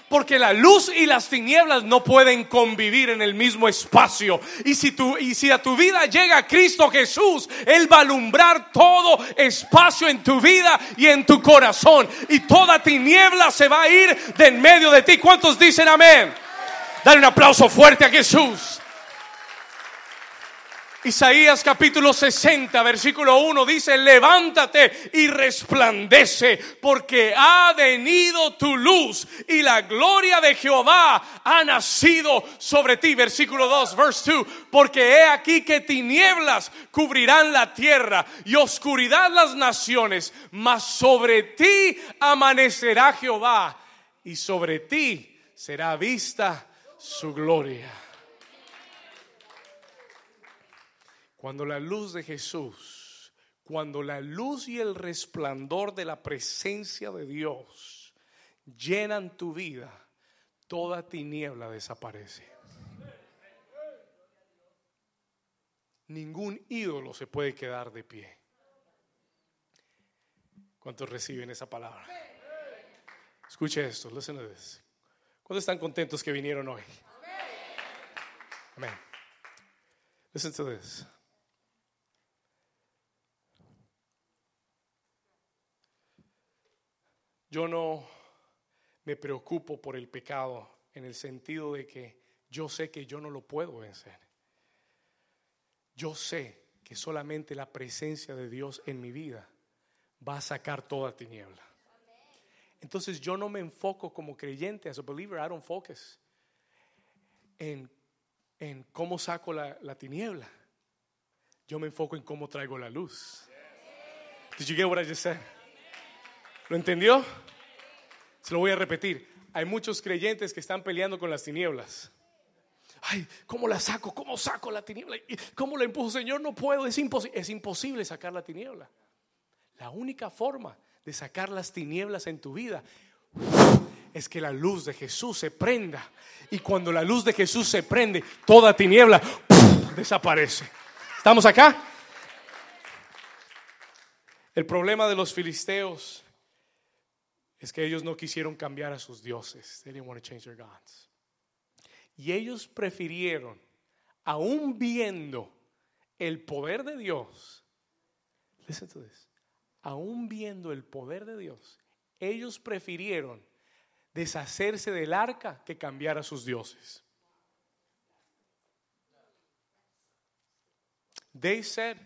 Porque la luz y las tinieblas no pueden convivir en el mismo espacio. Y si, tu, y si a tu vida llega Cristo Jesús, Él va a alumbrar todo espacio en tu vida y en tu corazón. Y toda tiniebla se va a ir de en medio de ti. ¿Cuántos dicen amén? Dale un aplauso fuerte a Jesús. Isaías capítulo 60, versículo 1 dice, levántate y resplandece, porque ha venido tu luz y la gloria de Jehová ha nacido sobre ti. Versículo 2, verse 2, porque he aquí que tinieblas cubrirán la tierra y oscuridad las naciones, mas sobre ti amanecerá Jehová y sobre ti será vista su gloria. Cuando la luz de Jesús, cuando la luz y el resplandor de la presencia de Dios llenan tu vida, toda tiniebla desaparece. Ningún ídolo se puede quedar de pie. ¿Cuántos reciben esa palabra? Escuche esto, listen to this. ¿Cuántos están contentos que vinieron hoy? Amén. Listen to this. Yo no me preocupo por el pecado en el sentido de que yo sé que yo no lo puedo vencer. Yo sé que solamente la presencia de Dios en mi vida va a sacar toda tiniebla. Entonces yo no me enfoco como creyente, as a believer, I don't focus en, en cómo saco la, la, tiniebla. Yo me enfoco en cómo traigo la luz. Did you get what I just said? ¿Lo entendió? Se lo voy a repetir. Hay muchos creyentes que están peleando con las tinieblas. Ay, ¿cómo la saco? ¿Cómo saco la tiniebla? ¿Cómo la empujo, Señor? No puedo, es, imposible. sacar la tiniebla. La única forma de sacar las tinieblas en tu vida es que la luz de Jesús se prenda. Y cuando la luz de Jesús se prende, toda tiniebla desaparece. ¿Estamos acá? El problema de los filisteos es que ellos no quisieron cambiar a sus dioses. They didn't want to change their gods. Y ellos prefirieron, aún viendo el poder de Dios, listen to this, aún viendo el poder de Dios, ellos prefirieron deshacerse del arca que cambiar a sus dioses. They said,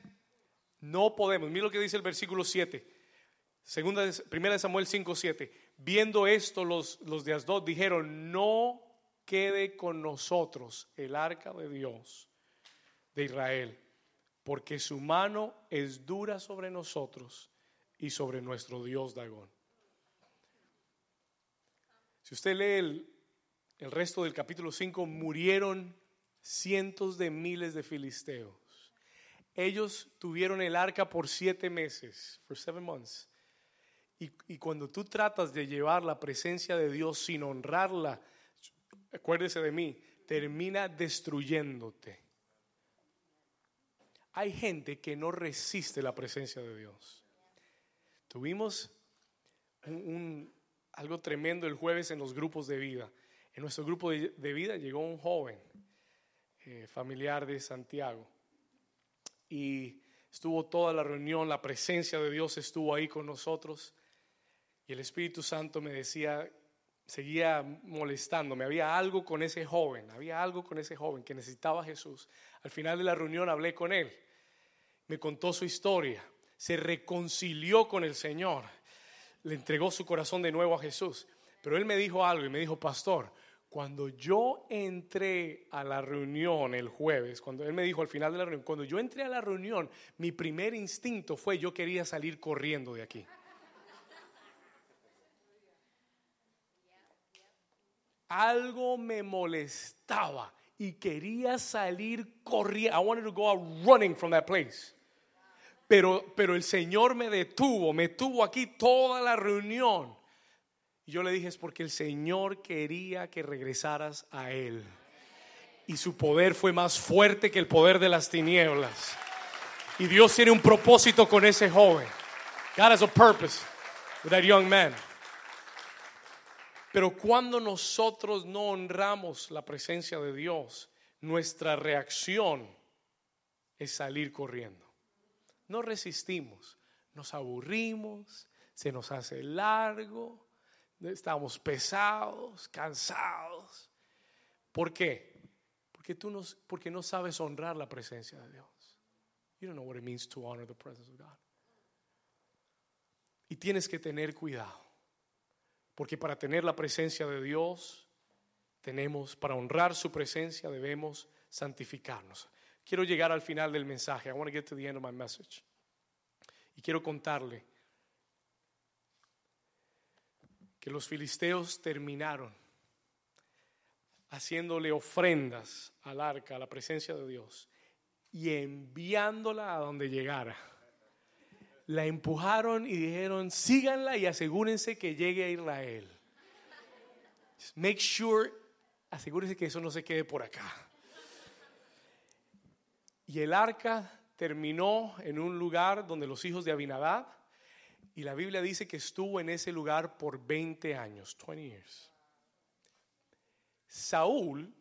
no podemos. Mira lo que dice el versículo 7. Segunda, primera de Samuel 5:7. Viendo esto, los, los de Asdod dijeron: No quede con nosotros el arca de Dios de Israel, porque su mano es dura sobre nosotros y sobre nuestro Dios Dagón. Si usted lee el, el resto del capítulo 5, murieron cientos de miles de filisteos. Ellos tuvieron el arca por siete meses, for seven months. Y, cuando tú tratas de llevar la presencia de Dios sin honrarla, acuérdese de mí, termina destruyéndote. Hay gente que no resiste la presencia de Dios. Tuvimos un, algo tremendo el jueves en los grupos de vida. En nuestro grupo de, vida llegó un joven eh, familiar de Santiago y estuvo toda la reunión, la presencia de Dios estuvo ahí con nosotros y el Espíritu Santo me decía, seguía molestándome, había algo con ese joven, había algo con ese joven que necesitaba a Jesús. Al final de la reunión hablé con él, me contó su historia, se reconcilió con el Señor, le entregó su corazón de nuevo a Jesús. Pero él me dijo algo y me dijo, pastor, cuando yo entré a la reunión el jueves, cuando él me dijo al final de la reunión, cuando yo entré a la reunión, mi primer instinto fue yo quería salir corriendo de aquí. Algo me molestaba y quería salir corriendo. I wanted to go out running from that place. Pero, pero el Señor me detuvo, me tuvo aquí toda la reunión y yo le dije, es porque el Señor quería que regresaras a Él. Y su poder fue más fuerte que el poder de las tinieblas. Y Dios tiene un propósito con ese joven. God has a purpose with that young man. Pero cuando nosotros no honramos la presencia de Dios, nuestra reacción es salir corriendo. No resistimos, nos aburrimos, se nos hace largo, estamos pesados, cansados. ¿Por qué? Porque tú no, porque no sabes honrar la presencia de Dios. You don't know what it means to honor the presence of God. Y tienes que tener cuidado. Porque para tener la presencia de Dios, tenemos, para honrar su presencia, debemos santificarnos. Quiero llegar al final del mensaje. I want to get to the end of my message. Y quiero contarle que los filisteos terminaron haciéndole ofrendas al arca, a la presencia de Dios, y enviándola a donde llegara. La empujaron y dijeron, síganla y asegúrense que llegue a Israel. make sure, asegúrense que eso no se quede por acá. Y el arca terminó en un lugar donde los hijos de Abinadab y la Biblia dice que estuvo en ese lugar por 20 años, 20 years. Saúl,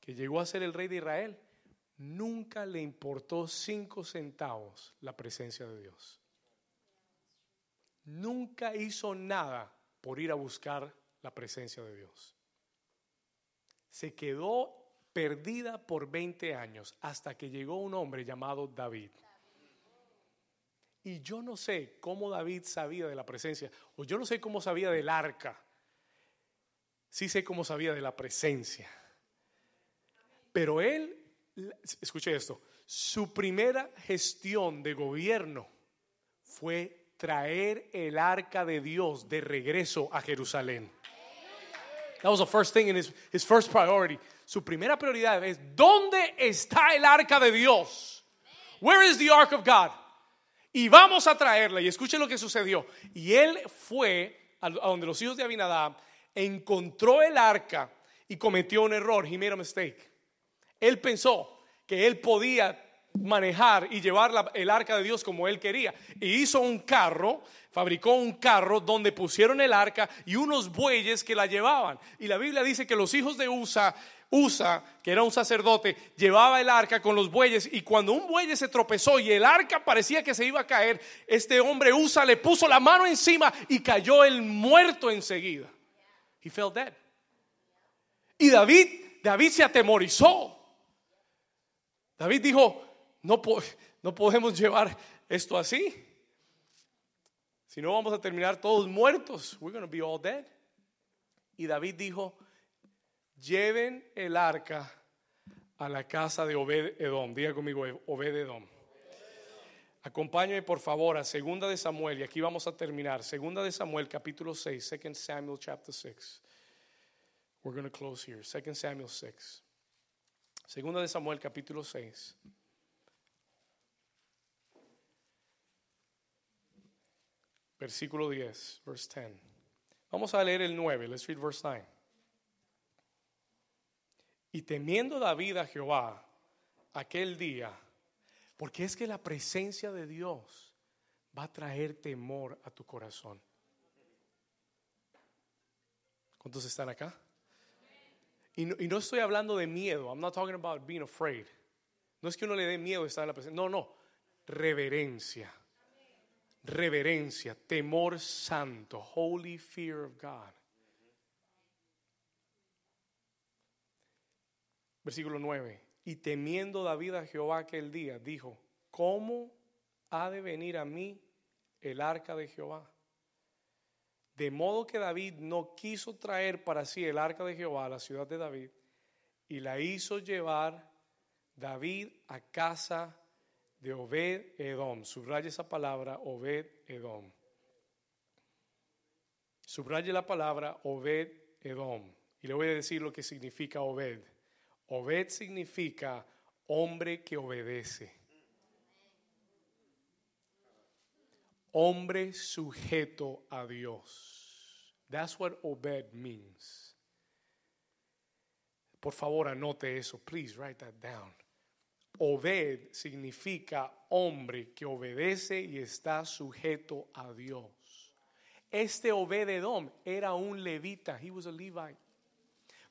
que llegó a ser el rey de Israel, nunca le importó cinco centavos la presencia de Dios. Nunca hizo nada por ir a buscar la presencia de Dios. Se quedó perdida por 20 años hasta que llegó un hombre llamado David. Y yo no sé cómo David sabía de la presencia, o yo no sé cómo sabía del arca. Sí sé cómo sabía de la presencia. Pero él, escuche esto, su primera gestión de gobierno fue traer el arca de Dios de regreso a Jerusalén. That was the first thing in his, his first priority. Su primera prioridad es, ¿dónde está el arca de Dios? Where is the ark of God? y vamos a traerla. Y escuche lo que sucedió. Y él fue a donde los hijos de Abinadab, encontró el arca y cometió un error. He made a mistake. Él pensó que él podía manejar y llevar el arca de Dios como él quería. Y hizo un carro, fabricó un carro donde pusieron el arca y unos bueyes que la llevaban. Y la Biblia dice que los hijos de Usa Usa, que era un sacerdote, llevaba el arca con los bueyes y cuando un buey se tropezó y el arca parecía que se iba a caer, este hombre Usa le puso la mano encima y cayó el muerto enseguida. He fell dead. Y David, David se atemorizó. David dijo, no, no podemos llevar esto así. Si no vamos a terminar todos muertos. We're going to be all dead. Y David dijo, lleven el arca a la casa de Obed Edom. Diga conmigo, Obed Edom. Acompáñame por favor a Segunda de Samuel y aquí vamos a terminar. Segunda de Samuel capítulo 6, Second Samuel chapter 6. We're going to close here. 2 Samuel 6. Segunda de Samuel capítulo 6. Versículo 10, verse 10. Vamos a leer el 9. Let's read verse 9. Y temiendo David a Jehová aquel día, porque es que la presencia de Dios va a traer temor a tu corazón. ¿Cuántos están acá? Y no, y no estoy hablando de miedo. I'm not talking about being afraid. No es que uno le dé miedo estar en la presencia. No, no. Reverencia. Reverencia. Temor santo. Holy fear of God. Versículo 9. Y temiendo David a Jehová aquel día, dijo, ¿cómo ha de venir a mí el arca de Jehová? De modo que David no quiso traer para sí el arca de Jehová a la ciudad de David y la hizo llevar David a casa de Obed Edom. Subraye esa palabra, Obed Edom. Subraye la palabra Obed Edom. Y le voy a decir lo que significa Obed. Obed significa hombre que obedece. Hombre sujeto a Dios. That's what Obed means. Por favor, anote eso. Please write that down. Obed significa hombre que obedece y está sujeto a Dios. Este Obed Edom era un levita. He was a Levite.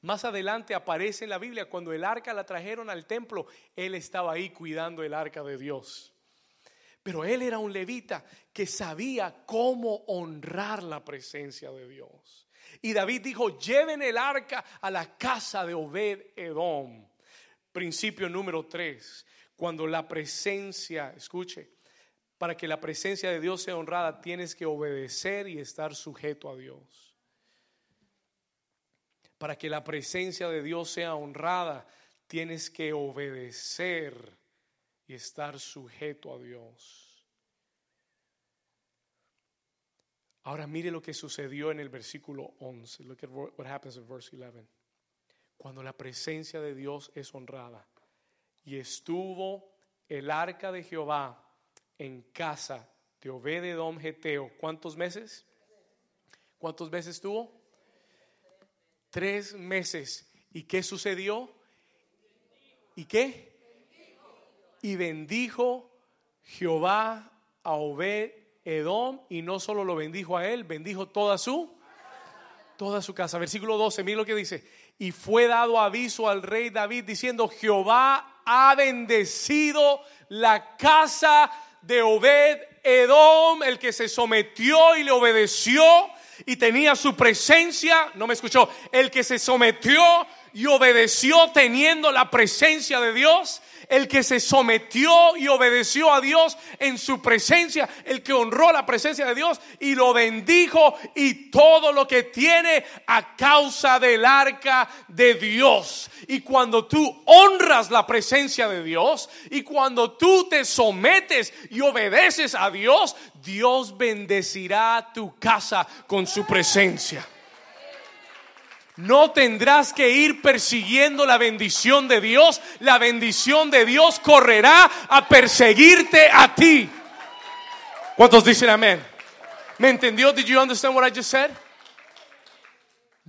Más adelante aparece en la Biblia cuando el arca la trajeron al templo, él estaba ahí cuidando el arca de Dios. Pero él era un levita que sabía cómo honrar la presencia de Dios. Y David dijo, lleven el arca a la casa de Obed Edom. Principio número tres, cuando la presencia, escuche, para que la presencia de Dios sea honrada, tienes que obedecer y estar sujeto a Dios. Para que la presencia de Dios sea honrada, tienes que obedecer y estar sujeto a Dios. Ahora mire lo que sucedió en el versículo 11. Look at what happens in verse 11. Cuando la presencia de Dios es honrada y estuvo el arca de Jehová en casa de Obededom Geteo, ¿cuántos meses? ¿Cuántos meses estuvo? Tres meses. ¿Y qué sucedió? ¿Y qué? Y bendijo Jehová a Obed Edom y no solo lo bendijo a él, bendijo toda su toda su casa. Versículo 12, mira lo que dice. Y fue dado aviso al rey David diciendo, Jehová ha bendecido la casa de Obed Edom, el que se sometió y le obedeció y tenía su presencia, no me escuchó, el que se sometió y obedeció teniendo la presencia de Dios el que se sometió y obedeció a Dios en su presencia, el que honró la presencia de Dios y lo bendijo y todo lo que tiene a causa del arca de Dios. Y cuando tú honras la presencia de Dios y cuando tú te sometes y obedeces a Dios, Dios bendecirá tu casa con su presencia. No tendrás que ir persiguiendo la bendición de Dios. La bendición de Dios correrá a perseguirte a ti. ¿Cuántos dicen amén? ¿Me entendió? Did you understand what I just said?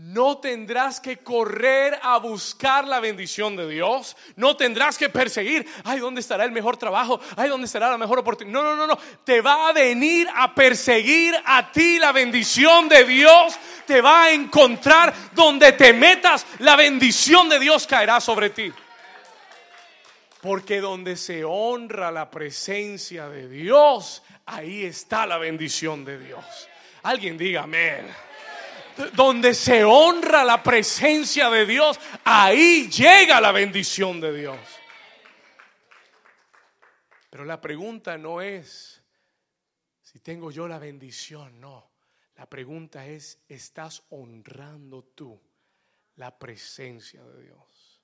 No tendrás que correr a buscar la bendición de Dios. No tendrás que perseguir, ay, ¿dónde estará el mejor trabajo? Ay, ¿dónde estará la mejor oportunidad? No, no, no, no. Te va a venir a perseguir a ti la bendición de Dios. Te va a encontrar donde te metas, la bendición de Dios caerá sobre ti. Porque donde se honra la presencia de Dios, ahí está la bendición de Dios. Alguien diga amén donde se honra la presencia de Dios, ahí llega la bendición de Dios. Pero la pregunta no es si tengo yo la bendición, no. La pregunta es, ¿estás honrando tú la presencia de Dios?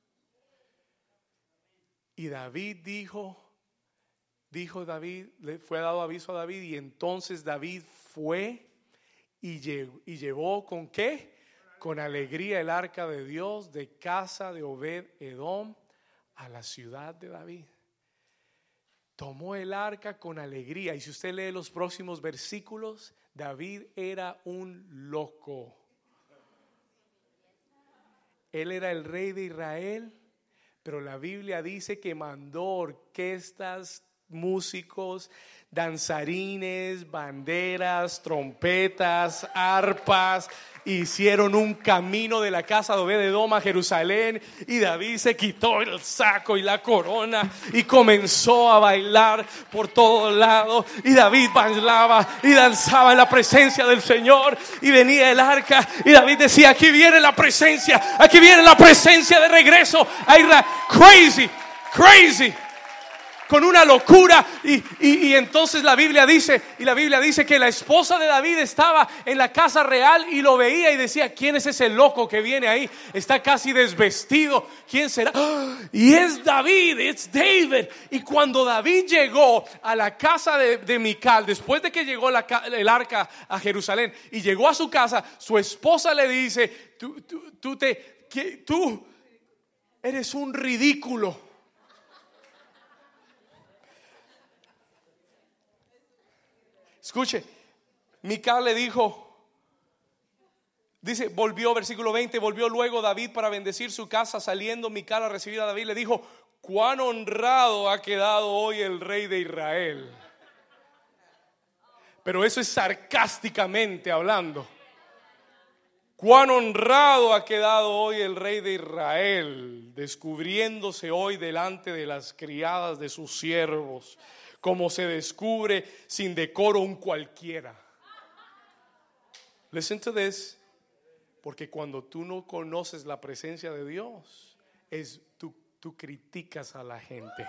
Y David dijo, dijo David, le fue dado aviso a David y entonces David fue y llevó, con qué? con alegría el arca de Dios de casa de Obed Edom a la ciudad de David. Tomó el arca con alegría. Y si usted lee los próximos versículos, David era un loco. Él era el rey de Israel, pero la Biblia dice que mandó orquestas, músicos, danzarines, banderas, trompetas, arpas, hicieron un camino de la casa de Obededom a Jerusalén y David se quitó el saco y la corona y comenzó a bailar por todos lados y David bailaba y danzaba en la presencia del Señor y venía el arca y David decía aquí viene la presencia aquí viene la presencia de regreso a Israel crazy crazy con una locura. Y, entonces la Biblia dice, y la Biblia dice que la esposa de David estaba en la casa real y lo veía y decía, ¿quién es ese loco que viene ahí? Está casi desvestido. ¿Quién será? Y es David, es David. Y cuando David llegó a la casa de, de Mical, después de que llegó el arca a Jerusalén y llegó a su casa, su esposa le dice, tú, tú, te, tú eres un ridículo. Escuche, Mical le dijo, dice, volvió, versículo 20, volvió luego David para bendecir su casa, saliendo Mical a recibir a David, le dijo, cuán honrado ha quedado hoy el rey de Israel. Pero eso es sarcásticamente hablando. Cuán honrado ha quedado hoy el rey de Israel, descubriéndose hoy delante de las criadas de sus siervos como se descubre sin decoro un cualquiera. Listen to this, porque cuando tú no conoces la presencia de Dios, es tú, tú criticas a la gente.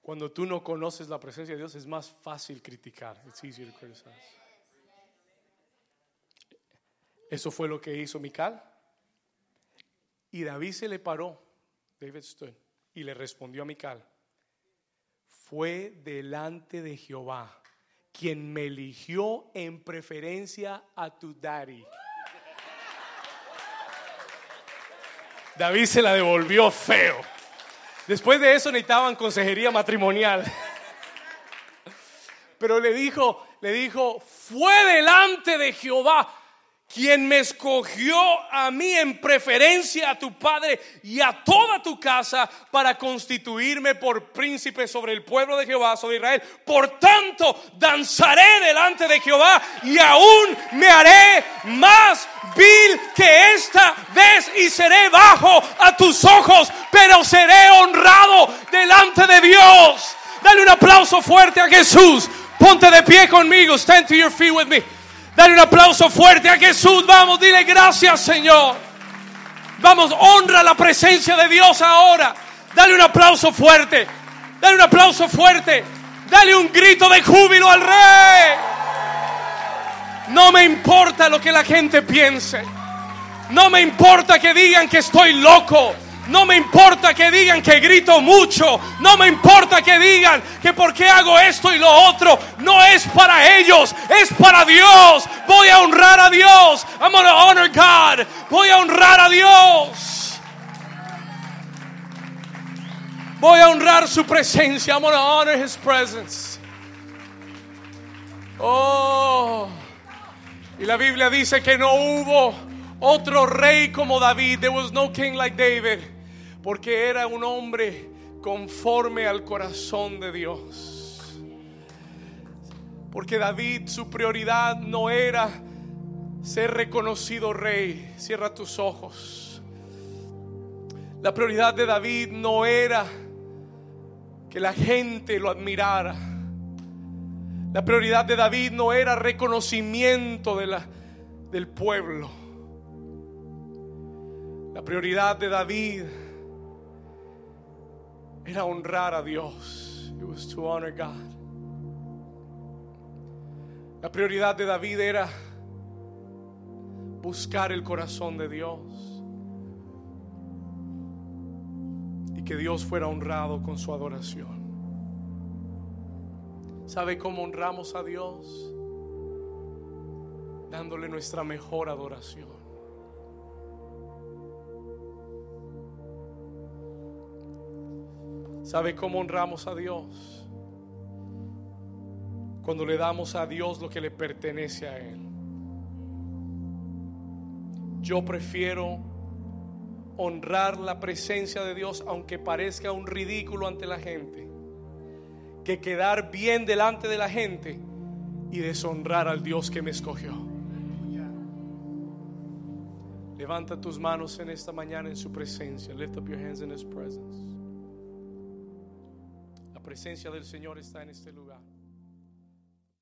Cuando tú no conoces la presencia de Dios es más fácil criticar. It's easier to criticize. Eso fue lo que hizo Mical. Y David se le paró, David stood, y le respondió a Mical, fue delante de Jehová quien me eligió en preferencia a tu daddy. David se la devolvió feo. Después de eso necesitaban consejería matrimonial. Pero le dijo, le dijo, fue delante de Jehová quien me escogió a mí en preferencia a tu padre y a toda tu casa para constituirme por príncipe sobre el pueblo de Jehová, sobre Israel. Por tanto, danzaré delante de Jehová y aún me haré más vil que esta vez y seré bajo a tus ojos, pero seré honrado delante de Dios. Dale un aplauso fuerte a Jesús. Ponte de pie conmigo. Stand to your feet with me. Dale un aplauso fuerte a Jesús. Vamos, dile gracias, Señor. Vamos, honra la presencia de Dios ahora. Dale un aplauso fuerte. Dale un aplauso fuerte. Dale un grito de júbilo al rey. No me importa lo que la gente piense. No me importa que digan que estoy loco. No me importa que digan que grito mucho. No me importa que digan que por qué hago esto y lo otro. No es para ellos, es para Dios. Voy a honrar a Dios. I'm gonna honor God. Voy a honrar a Dios. Voy a honrar su presencia. I'm gonna honor his presence. Oh. Y la Biblia dice que no hubo otro rey como David. There was no king like David porque era un hombre conforme al corazón de Dios. Porque David su prioridad no era ser reconocido rey. Cierra tus ojos. La prioridad de David no era que la gente lo admirara. La prioridad de David no era reconocimiento de la, del pueblo. La prioridad de David era honrar a Dios. It was to honor God. La prioridad de David era buscar el corazón de Dios. Y que Dios fuera honrado con su adoración. ¿Sabe cómo honramos a Dios? Dándole nuestra mejor adoración. ¿Sabe cómo honramos a Dios? Cuando le damos a Dios lo que le pertenece a Él. Yo prefiero honrar la presencia de Dios aunque parezca un ridículo ante la gente, que quedar bien delante de la gente y deshonrar al Dios que me escogió. Levanta tus manos en esta mañana en su presencia. Lift up your hands in his presence. Presencia del Señor está en este lugar.